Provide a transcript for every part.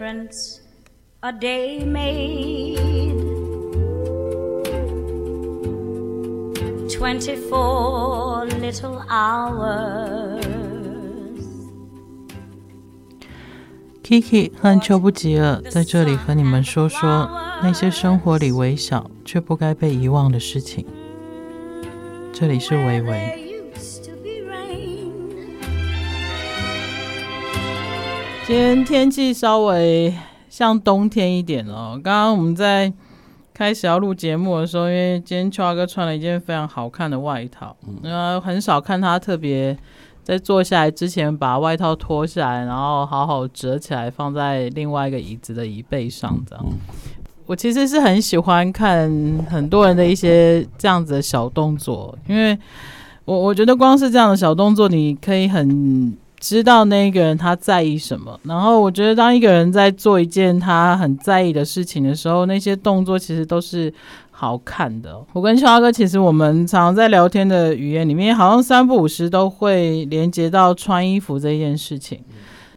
difference a day made. Twenty-four little hours. Kiki 和邱不吉尔在这里和你们说说那些生活里微小却不该被遗忘的事情。这里是微微。今天天气稍微像冬天一点哦。刚刚我们在开始要录节目的时候，因为今天秋华哥穿了一件非常好看的外套，嗯，很少看他特别在坐下来之前把外套脱下来，然后好好折起来放在另外一个椅子的椅背上这样。我其实是很喜欢看很多人的一些这样子的小动作，因为我我觉得光是这样的小动作，你可以很。知道那个人他在意什么，然后我觉得当一个人在做一件他很在意的事情的时候，那些动作其实都是好看的。我跟秋华哥其实我们常常在聊天的语言里面，好像三不五时都会连接到穿衣服这件事情。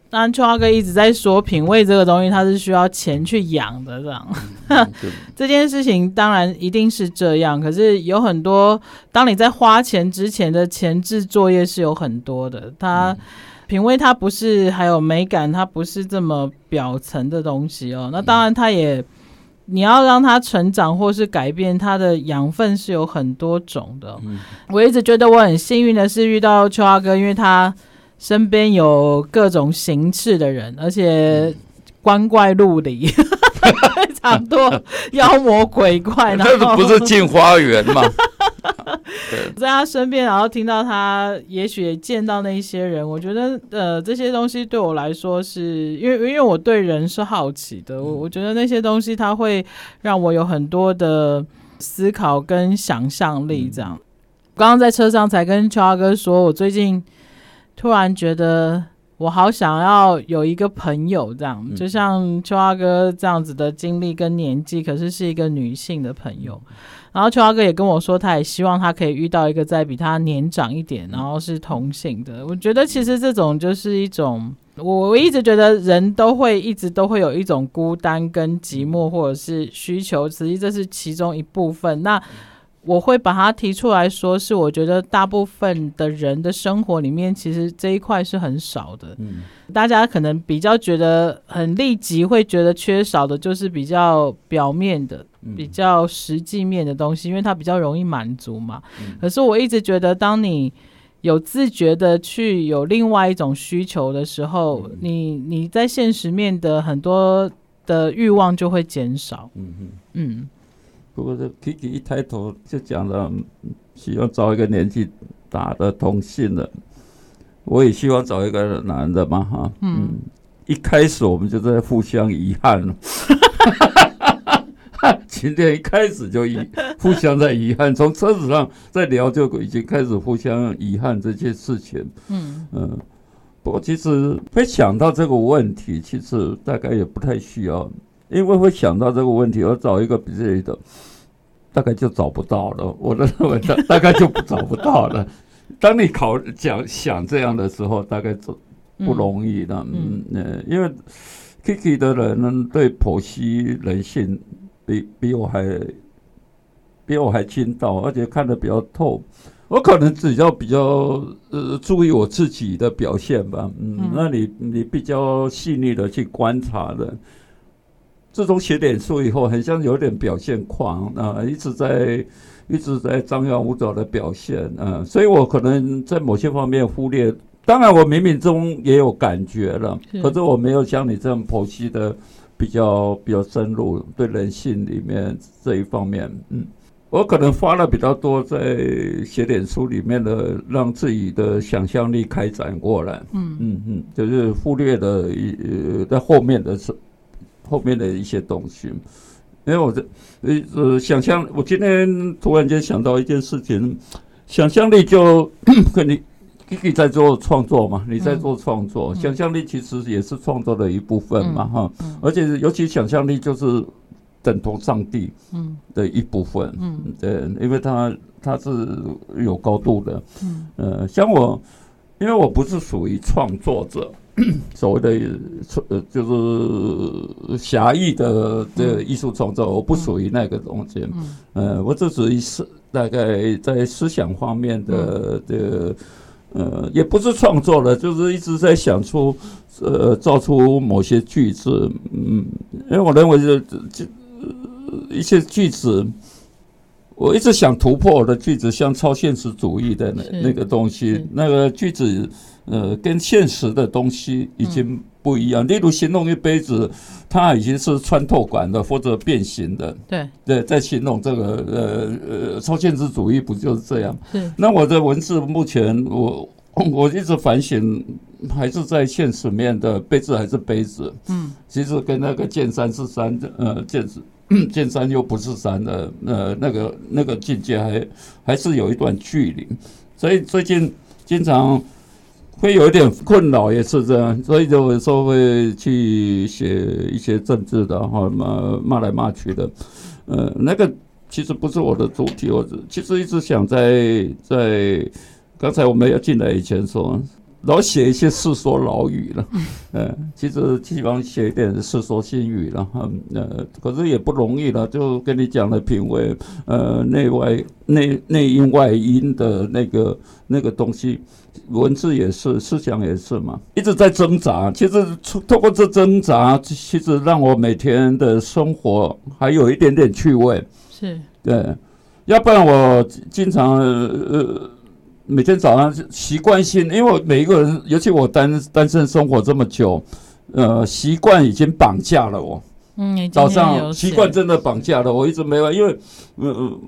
当然，秋华哥一直在说品味这个东西，它是需要钱去养的，这样。嗯、这件事情当然一定是这样，可是有很多，当你在花钱之前的前置作业是有很多的。它、嗯、品味它不是还有美感，它不是这么表层的东西哦。那当然，它也、嗯、你要让它成长或是改变，它的养分是有很多种的。嗯、我一直觉得我很幸运的是遇到秋华哥，因为他。身边有各种形式的人，而且光怪陆离，非常多妖魔鬼怪。那不是进花园吗？在他身边，然后听到他，也许见到那些人，我觉得呃，这些东西对我来说是因为，因为我对人是好奇的。我我觉得那些东西，它会让我有很多的思考跟想象力。这样，刚刚在车上才跟秋华哥说，我最近。突然觉得我好想要有一个朋友，这样就像秋华哥这样子的经历跟年纪，可是是一个女性的朋友。然后秋华哥也跟我说，他也希望他可以遇到一个再比他年长一点，然后是同性的。我觉得其实这种就是一种，我一直觉得人都会一直都会有一种孤单跟寂寞，或者是需求，实际这是其中一部分。那我会把它提出来说，是我觉得大部分的人的生活里面，其实这一块是很少的。嗯，大家可能比较觉得很立即会觉得缺少的，就是比较表面的、比较实际面的东西，因为它比较容易满足嘛。可是我一直觉得，当你有自觉的去有另外一种需求的时候，你你在现实面的很多的欲望就会减少。嗯嗯。不过这 Kiki 一抬头就讲了，希望找一个年纪大的同性的。我也希望找一个男的嘛，哈，嗯，一开始我们就在互相遗憾了，今天一开始就遗互相在遗憾，从车子上在聊就已经开始互相遗憾这些事情，嗯嗯。不过其实会想到这个问题，其实大概也不太需要。因为会想到这个问题，我找一个比这里的，大概就找不到了。我的认为大大概就找不到了。当你考讲想这样的时候，大概就不容易的。嗯嗯，因为 Kiki 的人呢，对剖析人性比比我还比我还精到，而且看得比较透。我可能只要比较呃注意我自己的表现吧。嗯，那你你比较细腻的去观察的。自从写脸书以后，很像有点表现狂啊、呃，一直在一直在张牙舞爪的表现啊、呃，所以我可能在某些方面忽略。当然，我冥冥中也有感觉了，是可是我没有像你这样剖析的比较比较深入，对人性里面这一方面，嗯，我可能花了比较多在写点书里面的，让自己的想象力开展过来，嗯嗯嗯，就是忽略了一呃在后面的是。后面的一些东西，因为我这呃呃想象，我今天突然间想到一件事情，想象力就 跟你你在做创作嘛，你在做创作，想象力其实也是创作的一部分嘛，哈，而且尤其想象力就是等同上帝嗯。的一部分，嗯，对，因为它它是有高度的，嗯，呃，像我，因为我不是属于创作者。所谓的呃，就是狭义的这个艺术创作，我不属于那个东西。嗯，我只属于是大概在思想方面的这个呃，也不是创作了，就是一直在想出呃，造出某些句子。嗯，因为我认为这这一些句子，我一直想突破我的句子，像超现实主义的那那个东西，那个句子。呃，跟现实的东西已经不一样。例如，形容一杯子，它已经是穿透管的或者变形的。对对，在形容这个呃呃超现实主义不就是这样？对。那我的文字目前我 我一直反省，还是在现实面的杯子还是杯子。嗯。其实跟那个见山是山的，呃，见见山又不是山的，呃，那个那个境界还还是有一段距离。所以最近经常。会有一点困扰，也是这样，所以就有时候会去写一些政治的哈，骂骂来骂去的，呃，那个其实不是我的主题，我其实一直想在在刚才我们要进来以前说，老写一些世说老语了，呃，其实希望写一点世说新语了哈，呃，可是也不容易了，就跟你讲的品味，呃，内外内内因外因的那个那个东西。文字也是，思想也是嘛，一直在挣扎。其实通过这挣扎，其实让我每天的生活还有一点点趣味。是，对，要不然我经常呃每天早上习惯性，因为我每一个人，尤其我单单身生活这么久，呃，习惯已经绑架了我。嗯，早上习惯真的绑架了我，一直没完，因为嗯嗯。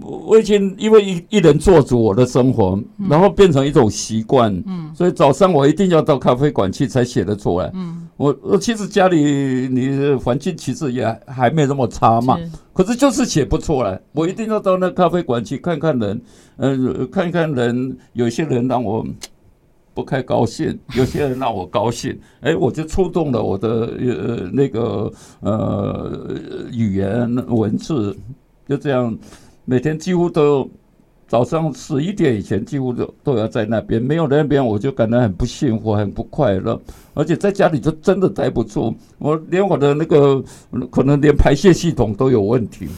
我已经因为一一人做主我的生活，然后变成一种习惯，嗯，所以早上我一定要到咖啡馆去才写得出来，嗯，我我其实家里你的环境其实也还没那么差嘛，可是就是写不出来，我一定要到那咖啡馆去看看人，嗯，看看人，有些人让我不太高兴，有些人让我高兴，哎，我就触动了我的呃那个呃语言文字，就这样。每天几乎都早上十一点以前，几乎都都要在那边。没有那边，我就感到很不幸福，很不快乐。而且在家里就真的待不住，我连我的那个可能连排泄系统都有问题。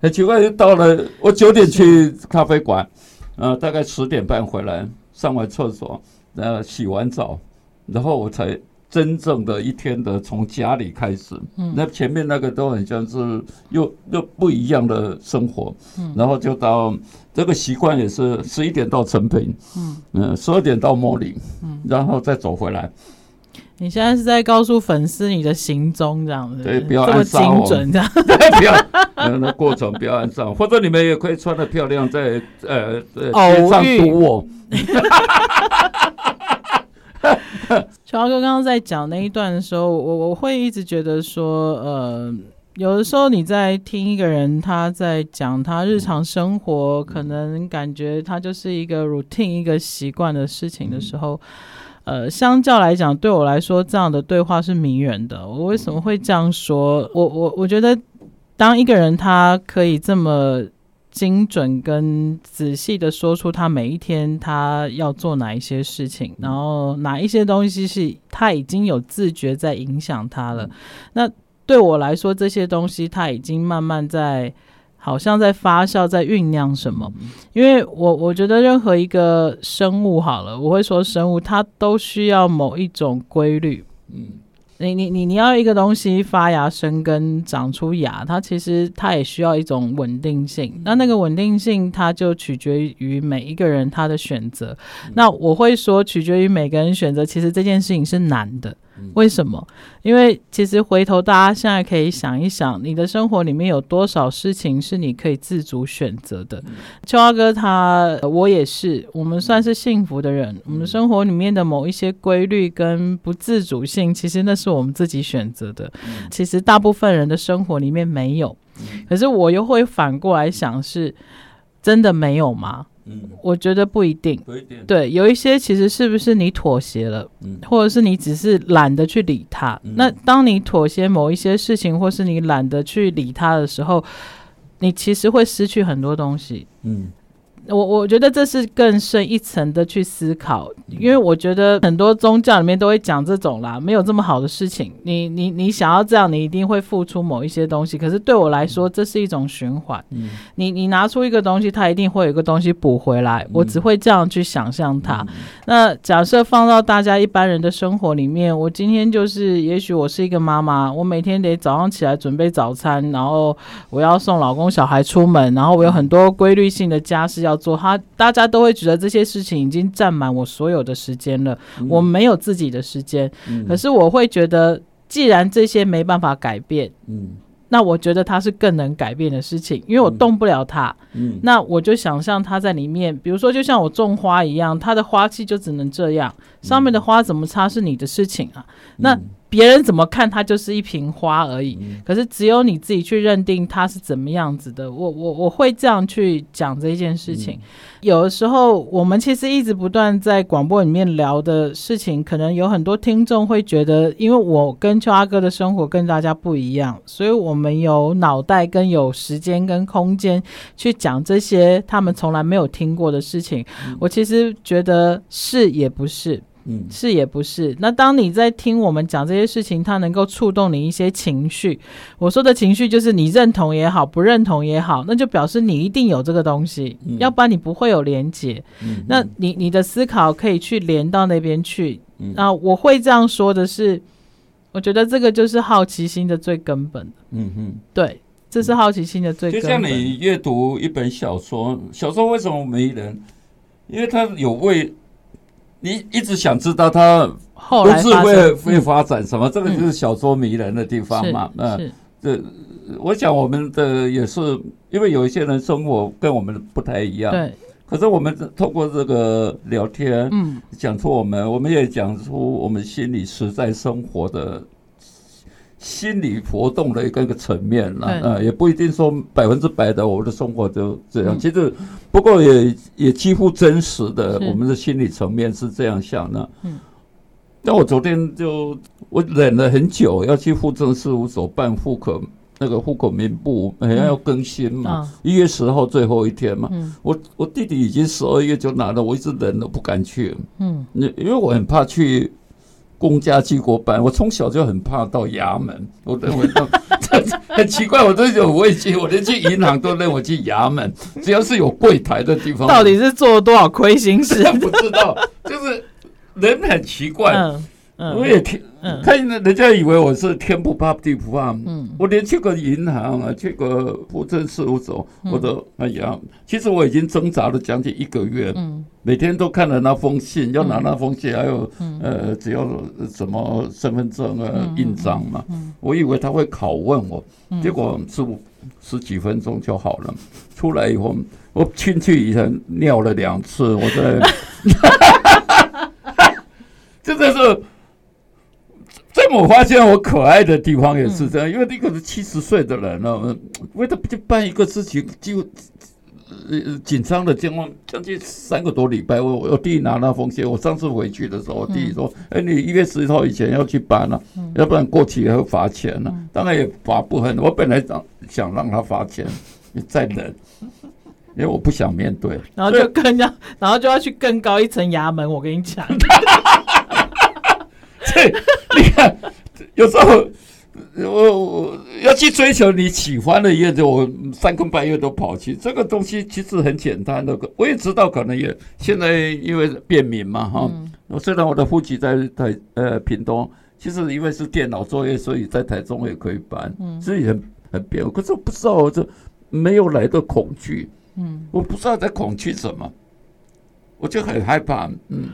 很奇怪，就到了我九点去咖啡馆，呃，大概十点半回来，上完厕所，呃，洗完澡，然后我才。真正的一天的从家里开始，嗯，那前面那个都很像是又又不一样的生活，嗯，然后就到这个习惯也是十一点到成品，嗯嗯，十二点到茉莉，嗯，然后再走回来。你现在是在告诉粉丝你的行踪这样子，对，不要按上精准这样，对，不要，嗯，那过程不要按上，或者你们也可以穿的漂亮在呃街上堵我。乔哥刚刚在讲那一段的时候，我我会一直觉得说，呃，有的时候你在听一个人他在讲他日常生活，可能感觉他就是一个 routine 一个习惯的事情的时候，呃，相较来讲，对我来说这样的对话是迷人的。我为什么会这样说？我我我觉得，当一个人他可以这么。精准跟仔细的说出他每一天他要做哪一些事情，然后哪一些东西是他已经有自觉在影响他了。那对我来说，这些东西他已经慢慢在，好像在发酵，在酝酿什么。因为我我觉得任何一个生物好了，我会说生物它都需要某一种规律。嗯。你你你你要一个东西发芽生根长出芽，它其实它也需要一种稳定性。那那个稳定性，它就取决于每一个人他的选择。那我会说，取决于每个人选择。其实这件事情是难的。为什么？因为其实回头大家现在可以想一想，你的生活里面有多少事情是你可以自主选择的？秋华哥他，我也是，我们算是幸福的人。我们生活里面的某一些规律跟不自主性，其实那是我们自己选择的。其实大部分人的生活里面没有，可是我又会反过来想，是真的没有吗？嗯，我觉得不一定。不一定。对，有一些其实是不是你妥协了，嗯，或者是你只是懒得去理他。嗯，那当你妥协某一些事情，或是你懒得去理他的时候，你其实会失去很多东西。嗯，我我觉得这是更深一层的去思考，因为我觉得很多宗教里面都会讲这种啦，没有这么好的事情。你你你想要这样，你一定会付出某一些东西。可是对我来说，这是一种循环。嗯，你你拿出一个东西，它一定会有一个东西补回来。我只会这样去想象它。嗯，那假设放到大家一般人的生活里面，我今天就是，也许我是一个妈妈，我每天得早上起来准备早餐，然后我要送老公小孩出门，然后我有很多规律性的家事要。做他，大家都会觉得这些事情已经占满我所有的时间了，嗯、我没有自己的时间。嗯、可是我会觉得，既然这些没办法改变，嗯、那我觉得它是更能改变的事情，因为我动不了它。嗯、那我就想象它在里面，比如说，就像我种花一样，它的花期就只能这样，上面的花怎么插是你的事情啊。嗯、那别人怎么看它就是一瓶花而已，嗯、可是只有你自己去认定它是怎么样子的。我我我会这样去讲这件事情。嗯、有的时候我们其实一直不断在广播里面聊的事情，可能有很多听众会觉得，因为我跟秋阿哥的生活跟大家不一样，所以我们有脑袋跟有时间跟空间去讲这些他们从来没有听过的事情。嗯、我其实觉得是也不是。嗯，是也不是。那当你在听我们讲这些事情，它能够触动你一些情绪。我说的情绪就是你认同也好，不认同也好，那就表示你一定有这个东西，嗯、要不然你不会有连结。嗯、那你你的思考可以去连到那边去。嗯、那我会这样说的是，我觉得这个就是好奇心的最根本。嗯哼，对，这是好奇心的最根本。就像你阅读一本小说，小说为什么没人？因为它有为。你一直想知道他后来会会发展什么？这个就是小说迷人的地方嘛。嗯，这我想我们的也是，因为有一些人生活跟我们不太一样。对。可是我们通过这个聊天，嗯，讲出我们，我们也讲出我们心里实在生活的。心理活动的一个一个层面了，啊、呃，也不一定说百分之百的我们的生活就这样。嗯、其实，不过也也几乎真实的，我们的心理层面是这样想的。嗯，那我昨天就我忍了很久，要去户政事务所办户口，那个户口名簿好像要更新嘛，一、嗯、月十号最后一天嘛。嗯、我我弟弟已经十二月就拿了，我一直忍都不敢去。嗯，因为我很怕去。公家机国办，我从小就很怕到衙门，我认为到 很奇怪，我都有畏惧，我连去银行都认为去衙门，只要是有柜台的地方，到底是做了多少亏心事？不知道，就是人很奇怪。嗯嗯我也听，看人家以为我是天不怕地不怕。嗯，我连去个银行啊，去个户政事务所，我都哎呀，其实我已经挣扎了将近一个月。嗯，每天都看了那封信，要拿那封信，还有呃，只要什么身份证啊、印章嘛。我以为他会拷问我，结果十五十几分钟就好了。出来以后，我进去以前尿了两次，我在 真的是。我发现我可爱的地方也是这样，因为那个是七十岁的人了，为他就办一个事情就呃紧张的将近将近三个多礼拜。我我弟拿那封信，我上次回去的时候，我弟说：“哎，你一月十号以前要去办了，要不然过期也会罚钱了。”当然也罚不很。我本来想想让他罚钱，你再忍，因为我不想面对。然后就更加，然后就要去更高一层衙门。我跟你讲。对，你看，有时候我我要去追求你喜欢的叶子，我三更半夜都跑去。这个东西其实很简单的，我也知道，可能也现在因为便民嘛，哈。嗯、虽然我的户籍在台呃屏东，其实因为是电脑作业，所以在台中也可以办，所以很很便利。可是我不知道，我这没有来的恐惧，嗯，我不知道在恐惧什么，我就很害怕，嗯。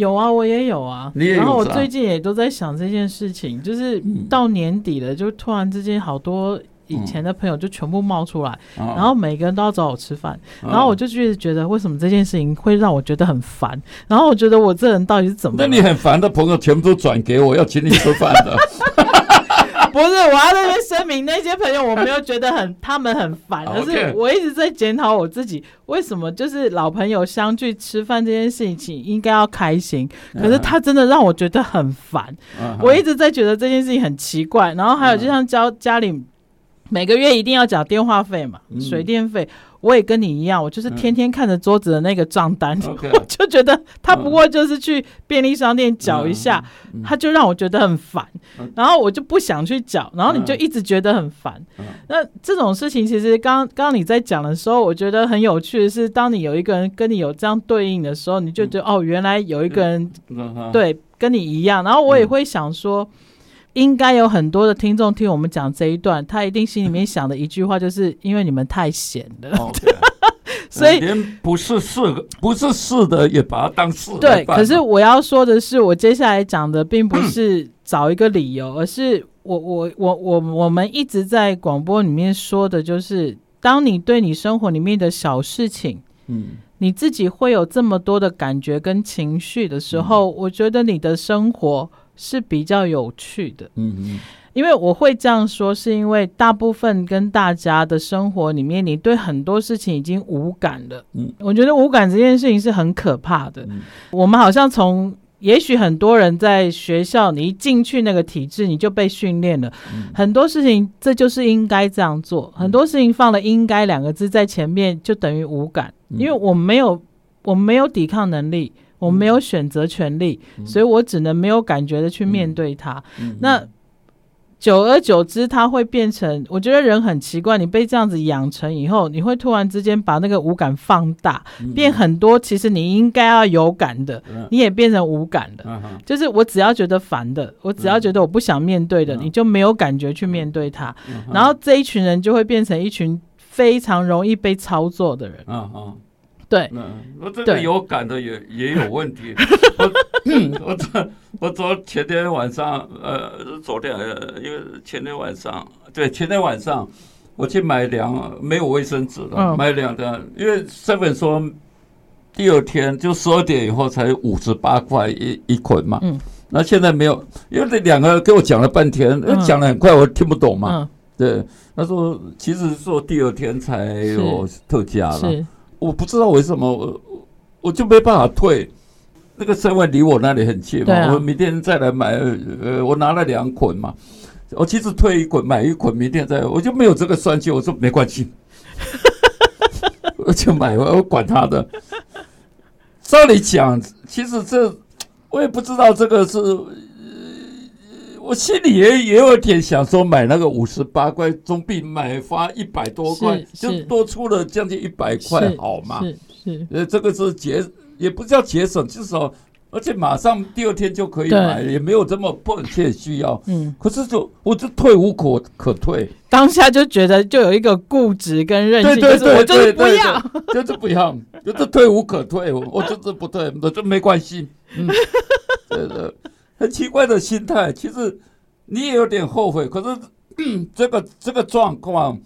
有啊，我也有啊。有然后我最近也都在想这件事情，就是到年底了，就突然之间好多以前的朋友就全部冒出来，嗯、然后每个人都要找我吃饭，嗯、然后我就觉得觉得为什么这件事情会让我觉得很烦，然后我觉得我这人到底是怎么？那你很烦的朋友全部都转给我，要请你吃饭的。不是，我要在那边声明，那些朋友我没有觉得很，他们很烦，而是我一直在检讨我自己，为什么就是老朋友相聚吃饭这件事情应该要开心，可是他真的让我觉得很烦。我一直在觉得这件事情很奇怪，然后还有就像交家里每个月一定要缴电话费嘛，水电费。我也跟你一样，我就是天天看着桌子的那个账单，嗯、我就觉得他不过就是去便利商店缴一下，他就让我觉得很烦，嗯、然后我就不想去缴，然后你就一直觉得很烦。嗯、那这种事情其实刚刚你在讲的时候，我觉得很有趣的是，当你有一个人跟你有这样对应的时候，你就觉得、嗯、哦，原来有一个人、嗯、对跟你一样，然后我也会想说。嗯应该有很多的听众听我们讲这一段，他一定心里面想的一句话，就是因为你们太闲了. 所以连不是是不是是的也把它当是。对，可是我要说的是，我接下来讲的并不是找一个理由，而是我我我我我们一直在广播里面说的，就是当你对你生活里面的小事情，嗯，你自己会有这么多的感觉跟情绪的时候，嗯，我觉得你的生活。是比较有趣的，嗯嗯，因为我会这样说，是因为大部分跟大家的生活里面，你对很多事情已经无感了，嗯，我觉得无感这件事情是很可怕的。嗯，我们好像从，也许很多人在学校，你一进去那个体制，你就被训练了，嗯，很多事情这就是应该这样做，很多事情放了“应该”两个字在前面，就等于无感，因为我没有，我没有抵抗能力。我没有选择权利，嗯、所以我只能没有感觉的去面对它。那久而久之，它会变成，我觉得人很奇怪，你被这样子养成以后，你会突然之间把那个无感放大，嗯、变很多。其实你应该要有感的，嗯、你也变成无感的。嗯、就是我只要觉得烦的，我只要觉得我不想面对的，嗯、你就没有感觉去面对它。嗯、然后这一群人就会变成一群非常容易被操作的人。嗯嗯对，嗯，我这个有感的也也有问题。我 我昨我昨前天晚上，呃，昨天呃，因为前天晚上，对，前天晚上我去买两没有卫生纸了，嗯、买两个，因为 seven 说第二天就十二点以后才五十八块一一捆嘛，嗯，那现在没有，因为这两个给我讲了半天，讲得很快，我听不懂嘛，嗯、对，他说其实说第二天才有特价了。我不知道为什么我我就没办法退，那个身位离我那里很近嘛，啊、我明天再来买，呃，我拿了两捆嘛，我其实退一捆买一捆，明天再，我就没有这个算计，我说没关系，我就买，我管他的。照理讲，其实这我也不知道这个是。我心里也也有点想说，买那个五十八块总比买花一百多块，就多出了将近一百块，好吗？是是，呃，这个是节，也不叫节省，至少而且马上第二天就可以买，也没有这么迫切需要。嗯，可是就我就退无可可退，当下就觉得就有一个固执跟任性，就是我就是不要，就是不要，就是退无可退，我就是不退，我就没关系。嗯，对的。很奇怪的心态，其实你也有点后悔。可是 这个这个状况，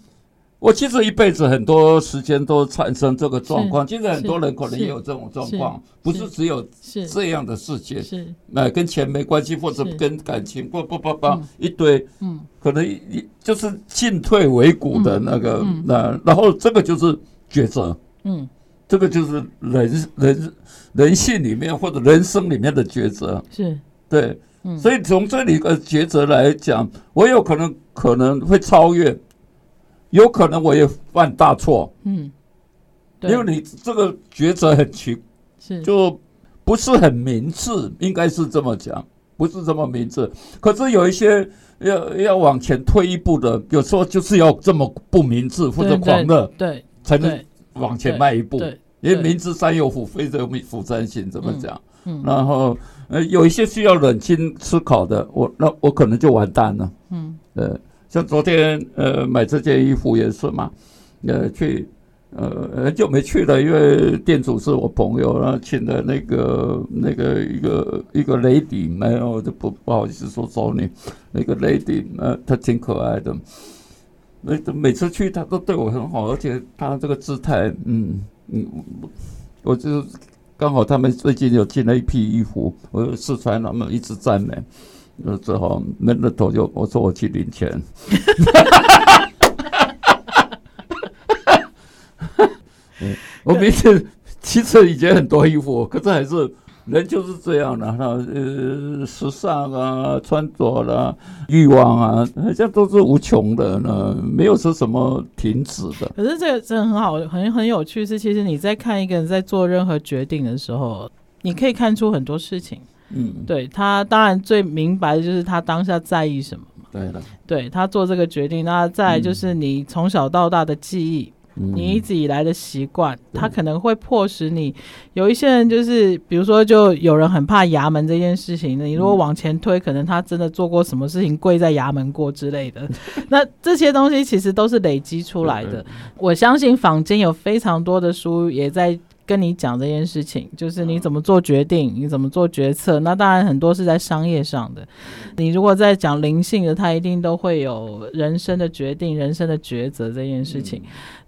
我其实一辈子很多时间都产生这个状况。其实很多人可能也有这种状况，不是只有这样的事情。是，那跟钱没关系，或者跟感情，不不不不，一堆，嗯，可能一就是进退维谷的那个，那然后这个就是抉择，嗯，这个就是人人人性里面或者人生里面的抉择，是。对，所以从这里的抉择来讲，我有可能可能会超越，有可能我也犯大错。嗯，因为你这个抉择很奇，是就不是很明智，应该是这么讲，不是这么明智。可是有一些要要往前退一步的，有时候就是要这么不明智或者狂热，对，才能往前迈一步。因为明知山有虎，非得虎山行，怎么讲？嗯，然后。呃，有一些需要冷静思考的，我那我可能就完蛋了。嗯，呃，像昨天呃买这件衣服也是嘛，呃去呃很久没去了，因为店主是我朋友，然后请的那个那个一个一个 lady，没有我就不不好意思说找你那个 lady，呃，她挺可爱的，每每次去她都对我很好，而且她这个姿态，嗯嗯，我就。刚好他们最近又进了一批衣服，我就试穿，他们一直赞美，那只好闷着头就我说我去领钱。我每次其实以前很多衣服，可是还是人就是这样的，哈，呃，时尚啊，穿着啦，欲望啊，这都是无穷的呢，没有说什么停止的。可是这个真的很好，很很有趣。是其实你在看一个人在做任何决定的时候，你可以看出很多事情。嗯，对他当然最明白的就是他当下在意什么嘛。对的，对他做这个决定，那再来就是你从小到大的记忆。嗯你一直以来的习惯，他可能会迫使你。有一些人就是，比如说，就有人很怕衙门这件事情。你如果往前推，可能他真的做过什么事情，跪在衙门过之类的。那这些东西其实都是累积出来的。我相信坊间有非常多的书也在跟你讲这件事情，就是你怎么做决定，你怎么做决策。那当然很多是在商业上的。你如果在讲灵性的，他一定都会有人生的决定、人生的抉择这件事情。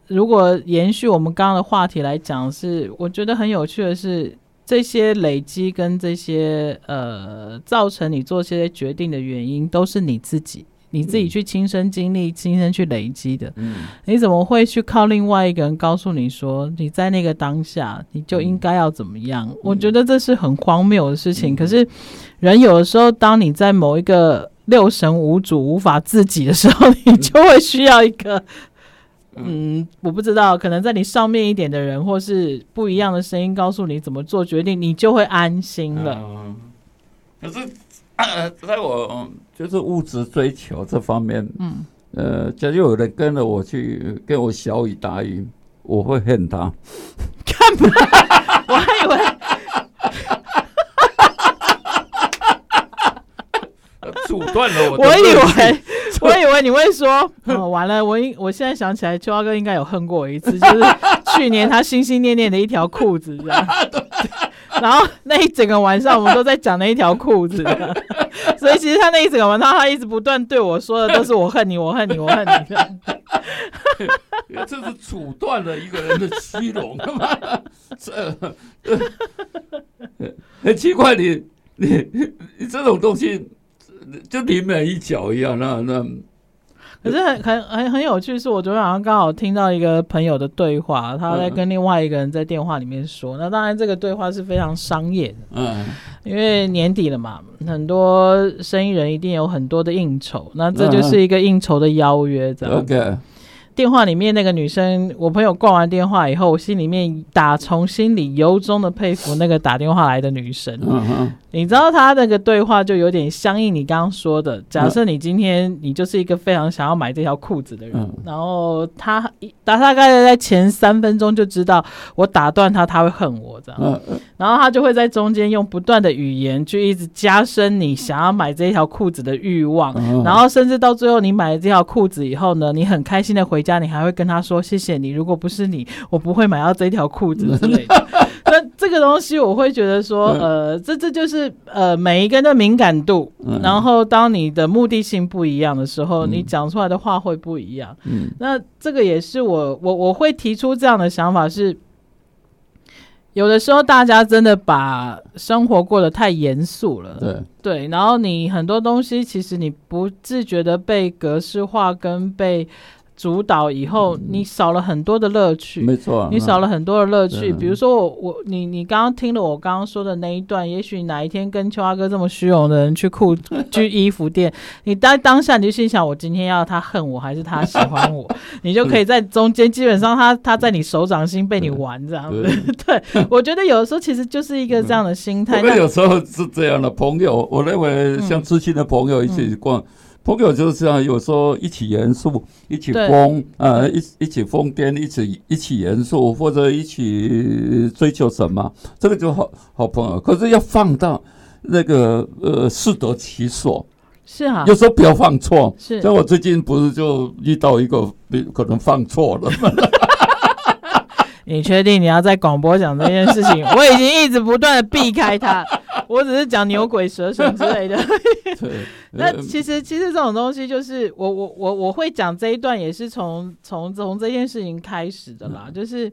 如果延续我们刚刚的话题来讲，是我觉得很有趣的是，这些累积跟这些呃造成你做这些决定的原因，都是你自己，你自己去亲身经历、亲身去累积的。嗯，你怎么会去靠另外一个人告诉你说，你在那个当下你就应该要怎么样？我觉得这是很荒谬的事情。可是人有的时候，当你在某一个六神无主、无法自己的时候，你就会需要一个。嗯，我不知道，可能在你上面一点的人，或是不一样的声音，告诉你怎么做决定，你就会安心了。嗯、可是，呃、在我就是物质追求这方面，嗯，呃，假如有人跟着我去跟我小雨打雨，我会恨他。干嘛？我还以为。阻断了我。我以为，我以为你会说，哦，完了，我应，我现在想起来，秋华哥应该有恨过我一次，就是去年他心心念念的一条裤子，这样。然后那一整个晚上，我们都在讲那一条裤子，所以其实他那一整个晚上，他一直不断对我说的都是我恨你，我恨你，我恨你。这是阻断了一个人的虚荣，这很奇怪，你你你这种东西。就临门一脚一样，那那，可是很很很很有趣，是我昨天晚上刚好听到一个朋友的对话，他在跟另外一个人在电话里面说，那当然这个对话是非常商业的，嗯，因为年底了嘛，很多生意人一定有很多的应酬，那这就是一个应酬的邀约，这样。OK。电话里面那个女生，我朋友挂完电话以后，我心里面打从心里由衷的佩服那个打电话来的女生。嗯你知道她那个对话就有点相应你刚刚说的，假设你今天你就是一个非常想要买这条裤子的人，嗯、然后他大大概在前三分钟就知道我打断他，他会恨我这样，嗯嗯、然后他就会在中间用不断的语言去一直加深你想要买这条裤子的欲望，嗯、然后甚至到最后你买了这条裤子以后呢，你很开心的回家，你还会跟他说谢谢你，如果不是你，我不会买到这条裤子之类的。那这个东西我会觉得说，呃，这这就是呃每一个人的敏感度，然后当你的目的性不一样的时候，你讲出来的话会不一样。嗯，那这个也是我我我会提出这样的想法是，有的时候大家真的把生活过得太严肃了，对对，然后你很多东西其实你不自觉的被格式化跟被。主导以后，你少了很多的乐趣。没错，你少了很多的乐趣。比如说我，我你你刚刚听了我刚刚说的那一段，也许哪一天跟秋阿哥这么虚荣的人去裤去衣服店，你当当下你就心想，我今天要他恨我还是他喜欢我？你就可以在中间，基本上他他在你手掌心被你玩这样子。对，我觉得有的时候其实就是一个这样的心态。那有时候是这样的朋友，我认为像知心的朋友一起逛。朋友就是这样，有时候一起严肃，一起疯呃，一一起疯癫，一起一起严肃，或者一起追求什么，这个就好好朋友。可是要放到那个呃适得其所，是啊，有时候不要放错。是，像我最近不是就遇到一个可能放错了？你确定你要在广播讲这件事情？我已经一直不断的避开它。我只是讲牛鬼蛇神之类的。对，那其实其实这种东西就是我我我我会讲这一段也是从从从这件事情开始的啦，就是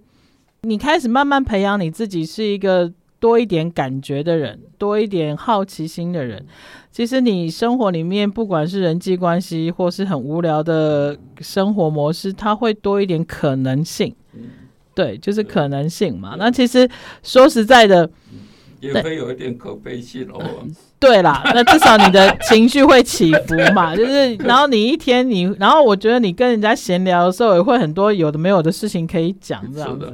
你开始慢慢培养你自己是一个多一点感觉的人，多一点好奇心的人。其实你生活里面不管是人际关系或是很无聊的生活模式，它会多一点可能性。对，就是可能性嘛。那其实说实在的。也会有一点可悲性哦。对啦，那至少你的情绪会起伏嘛，就是然后你一天你，然后我觉得你跟人家闲聊的时候也会很多有的没有的事情可以讲，这样子，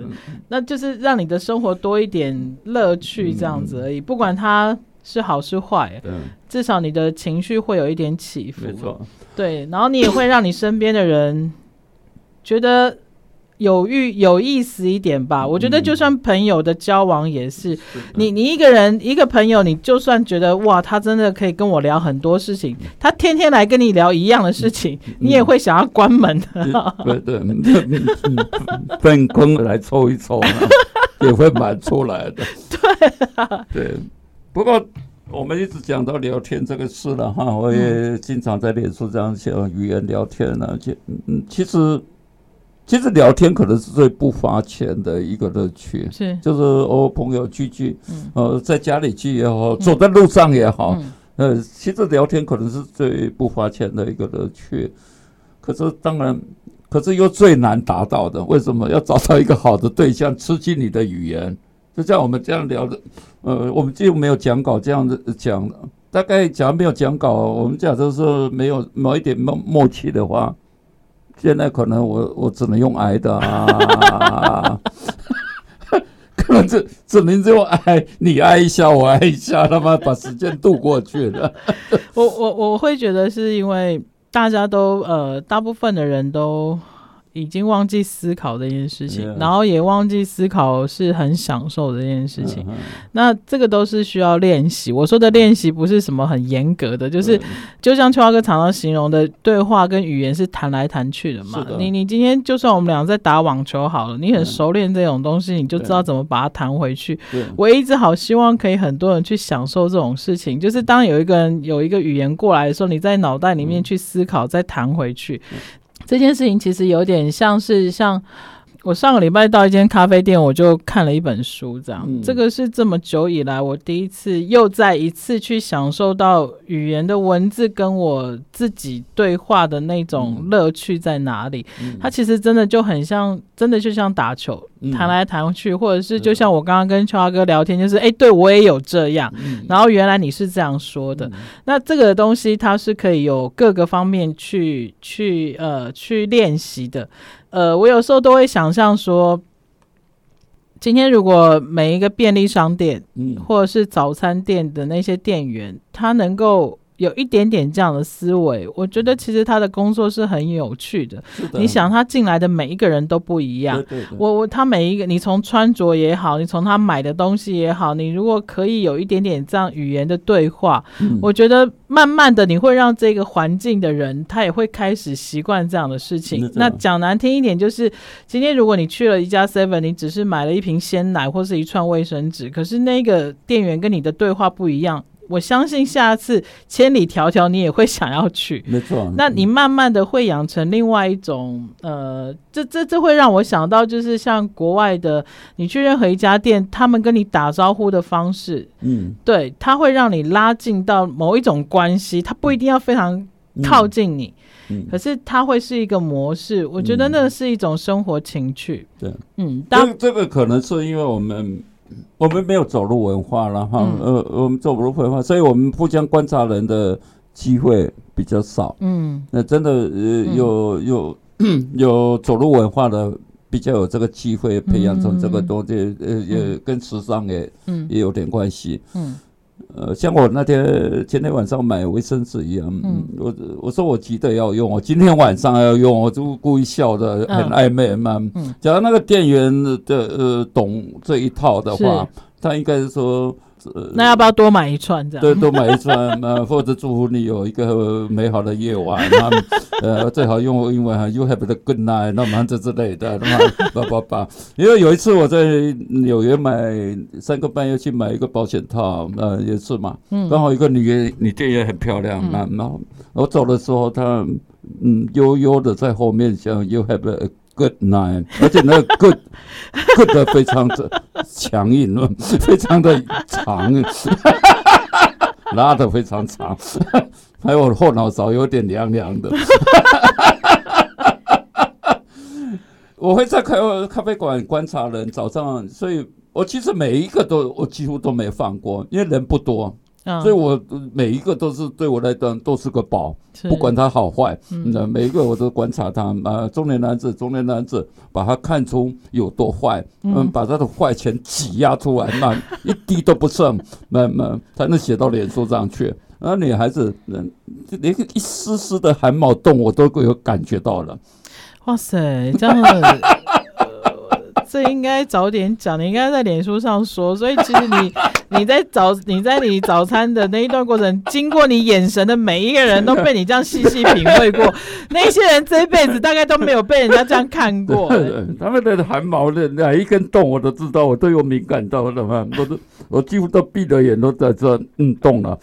那就是让你的生活多一点乐趣这样子而已，不管它是好是坏，至少你的情绪会有一点起伏，没错，对，然后你也会让你身边的人觉得。有意有意思一点吧，我觉得就算朋友的交往也是，是你你一个人一个朋友，你就算觉得哇，他真的可以跟我聊很多事情，他天天来跟你聊一样的事情，嗯、你也会想要关门的。对对，分工来抽一凑，也会满出来的。对啊，对。不过我们一直讲到聊天这个事了哈，我也经常在脸书这样写语言聊天了，就嗯，其实。其实聊天可能是最不花钱的一个乐趣，是就是哦，朋友聚聚，嗯、呃，在家里聚也好，走在路上也好，嗯、呃，其实聊天可能是最不花钱的一个乐趣。可是当然，可是又最难达到的，为什么要找到一个好的对象，吃进你的语言？就像我们这样聊的，呃，我们就没有讲稿这样子讲，大概假如没有讲稿，我们假设是没有某一点默默契的话。现在可能我我只能用挨的啊，可能只只能用挨，你挨一下我挨一下，他妈把时间度过去了。我我我会觉得是因为大家都呃，大部分的人都。已经忘记思考这件事情，然后也忘记思考是很享受这件事情。那这个都是需要练习。我说的练习不是什么很严格的，就是就像秋华哥常常形容的，对话跟语言是谈来谈去的嘛。你你今天就算我们俩在打网球好了，你很熟练这种东西，你就知道怎么把它弹回去。我一直好希望可以很多人去享受这种事情，就是当有一个人有一个语言过来的时候，你在脑袋里面去思考，再弹回去。这件事情其实有点像是像。我上个礼拜到一间咖啡店，我就看了一本书，这样，嗯、这个是这么久以来我第一次又再一次去享受到语言的文字跟我自己对话的那种乐趣在哪里。嗯、它其实真的就很像，真的就像打球，弹、嗯、来弹去，或者是就像我刚刚跟秋华哥聊天，就是哎，对我也有这样，嗯、然后原来你是这样说的。嗯、那这个东西它是可以有各个方面去去呃去练习的。呃，我有时候都会想象说，今天如果每一个便利商店，嗯，或者是早餐店的那些店员，他能够。有一点点这样的思维，我觉得其实他的工作是很有趣的。的你想他进来的每一个人都不一样，对对对，我我他每一个，你从穿着也好，你从他买的东西也好，你如果可以有一点点这样语言的对话，嗯、我觉得慢慢的你会让这个环境的人他也会开始习惯这样的事情。那讲难听一点，就是今天如果你去了一家 Seven，你只是买了一瓶鲜奶或是一串卫生纸，可是那个店员跟你的对话不一样。我相信下次千里迢迢你也会想要去，没错。那你慢慢的会养成另外一种，呃，这这这会让我想到，就是像国外的，你去任何一家店，他们跟你打招呼的方式，嗯，对，他会让你拉近到某一种关系，他不一定要非常靠近你，嗯，可是它会是一个模式。我觉得那是一种生活情趣，对，嗯，当这个可能是因为我们。我们没有走入文化了哈，嗯、呃，我们走入文化，所以我们互相观察人的机会比较少。嗯，那真的呃有有 有走入文化的，比较有这个机会培养成这个东西，嗯、呃，也跟时尚也、嗯、也有点关系。嗯。呃，像我那天前天晚上买卫生纸一样，嗯，我我说我急得要用，我今天晚上要用，我就故意笑的很暧昧嘛。嗯，假如那个店员的呃懂这一套的话，他应该是说。那要不要多买一串这样？对，多买一串，呃，或者祝福你有一个美好的夜晚。那呃，最好用英文哈，You have a good night，那么这之类的，那么叭叭叭。因为有一次我在纽约买三个半月去买一个保险套，呃，也是嘛，刚好一个女女店员很漂亮，那然后我走的时候，她嗯悠悠的在后面像 You have a Good night，而且那个 good good 非常的强硬，非常的长，拉的非常长，还有后脑勺有点凉凉的。我会在咖咖啡馆观察人，早上，所以我其实每一个都我几乎都没放过，因为人不多。所以，我每一个都是对我来讲都是个宝，不管他好坏，那每一个我都观察他啊，中年男子，中年男子，把他看出有多坏，嗯，把他的坏钱挤压出来，那 一滴都不剩，那那才能写到脸书上去。那女孩子，连一丝丝的汗毛洞我都有感觉到了。哇塞，这样。这应该早点讲，你应该在脸书上说。所以其实你 你在早你在你早餐的那一段过程，经过你眼神的每一个人都被你这样细细品味过。那些人这一辈子大概都没有被人家这样看过。他们的汗毛的哪一根动我都知道，我都有敏感到的嘛。我都我几乎都闭着眼都在这运动了。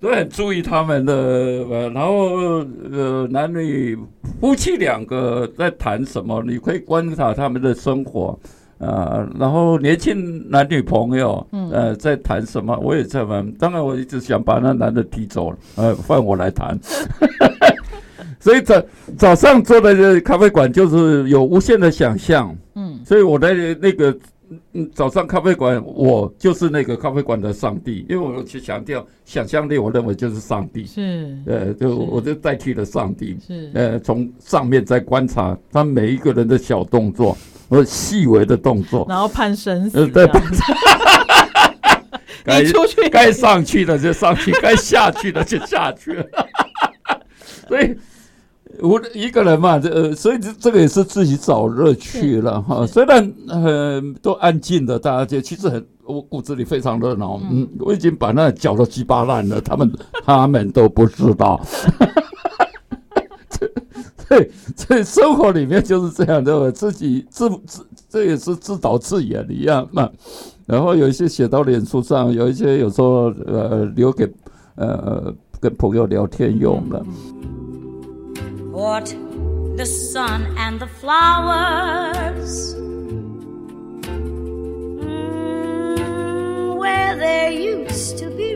都很注意他们的，呃，然后呃，男女夫妻两个在谈什么，你可以观察他们的生活，啊、呃，然后年轻男女朋友，呃，在谈什么，我也在问。当然，我一直想把那男的踢走了，呃，换我来谈。所以早早上坐的这咖啡馆就是有无限的想象，嗯，所以我的那个。嗯，早上咖啡馆，我就是那个咖啡馆的上帝，因为我去强调想象力，我认为就是上帝。是，呃，就我就代替了上帝。是，呃，从上面在观察他每一个人的小动作和细微的动作，然后判生死。对，该 出去，该上去的就上去，该下去的就下去了。所以。我一个人嘛，这呃，所以这这个也是自己找乐趣了哈。虽然很、呃、都安静的，大家就其实很我骨子里非常热闹。嗯，我已经把那搅得鸡巴烂了，他们 他们都不知道。这这生活里面就是这样的，自己自自这也是自导自演一样嘛。然后有一些写到脸书上，有一些有时候呃留给呃跟朋友聊天用的。What the sun and the flowers mm, where there used to be